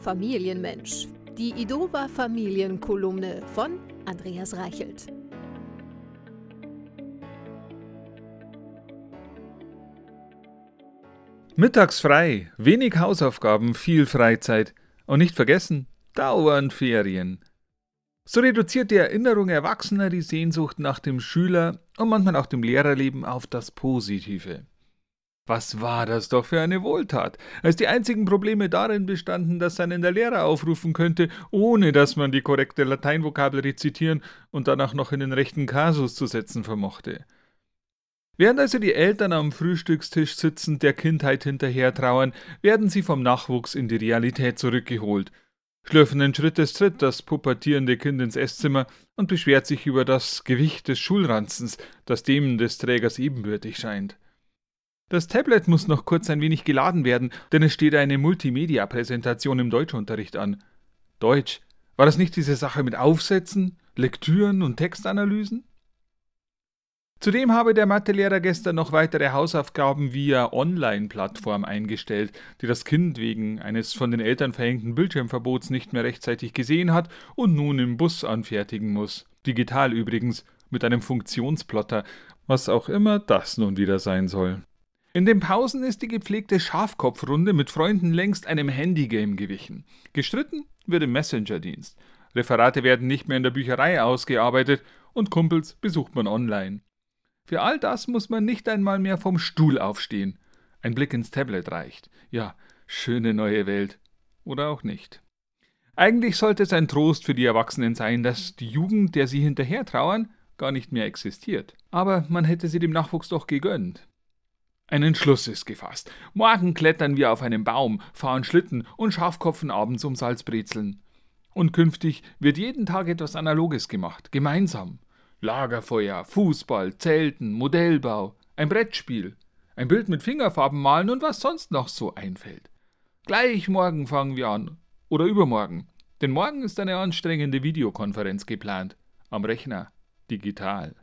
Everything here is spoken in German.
Familienmensch. Die Idova Familienkolumne von Andreas Reichelt. Mittags frei, wenig Hausaufgaben, viel Freizeit und nicht vergessen, dauernd Ferien. So reduziert die Erinnerung Erwachsener die Sehnsucht nach dem Schüler und manchmal auch dem Lehrerleben auf das Positive. Was war das doch für eine Wohltat, als die einzigen Probleme darin bestanden, dass einen der Lehrer aufrufen könnte, ohne dass man die korrekte Lateinvokabel rezitieren und danach noch in den rechten Kasus zu setzen vermochte. Während also die Eltern am Frühstückstisch sitzend der Kindheit hinterher trauern, werden sie vom Nachwuchs in die Realität zurückgeholt. Schlürfenden Schrittes tritt das pubertierende Kind ins Esszimmer und beschwert sich über das Gewicht des Schulranzens, das dem des Trägers ebenbürtig scheint. Das Tablet muss noch kurz ein wenig geladen werden, denn es steht eine Multimedia-Präsentation im Deutschunterricht an. Deutsch. War das nicht diese Sache mit Aufsätzen, Lektüren und Textanalysen? Zudem habe der Mathelehrer gestern noch weitere Hausaufgaben via Online-Plattform eingestellt, die das Kind wegen eines von den Eltern verhängten Bildschirmverbots nicht mehr rechtzeitig gesehen hat und nun im Bus anfertigen muss. Digital übrigens, mit einem Funktionsplotter, was auch immer das nun wieder sein soll. In den Pausen ist die gepflegte Schafkopfrunde mit Freunden längst einem Handygame gewichen. Gestritten wird im Messenger-Dienst. Referate werden nicht mehr in der Bücherei ausgearbeitet und Kumpels besucht man online. Für all das muss man nicht einmal mehr vom Stuhl aufstehen. Ein Blick ins Tablet reicht. Ja, schöne neue Welt. Oder auch nicht. Eigentlich sollte es ein Trost für die Erwachsenen sein, dass die Jugend, der sie hinterher trauern, gar nicht mehr existiert. Aber man hätte sie dem Nachwuchs doch gegönnt. Ein Entschluss ist gefasst. Morgen klettern wir auf einen Baum, fahren Schlitten und Schafkopfen abends um Salzbrezeln. Und künftig wird jeden Tag etwas Analoges gemacht, gemeinsam. Lagerfeuer, Fußball, Zelten, Modellbau, ein Brettspiel, ein Bild mit Fingerfarben malen und was sonst noch so einfällt. Gleich morgen fangen wir an. Oder übermorgen. Denn morgen ist eine anstrengende Videokonferenz geplant. Am Rechner. Digital.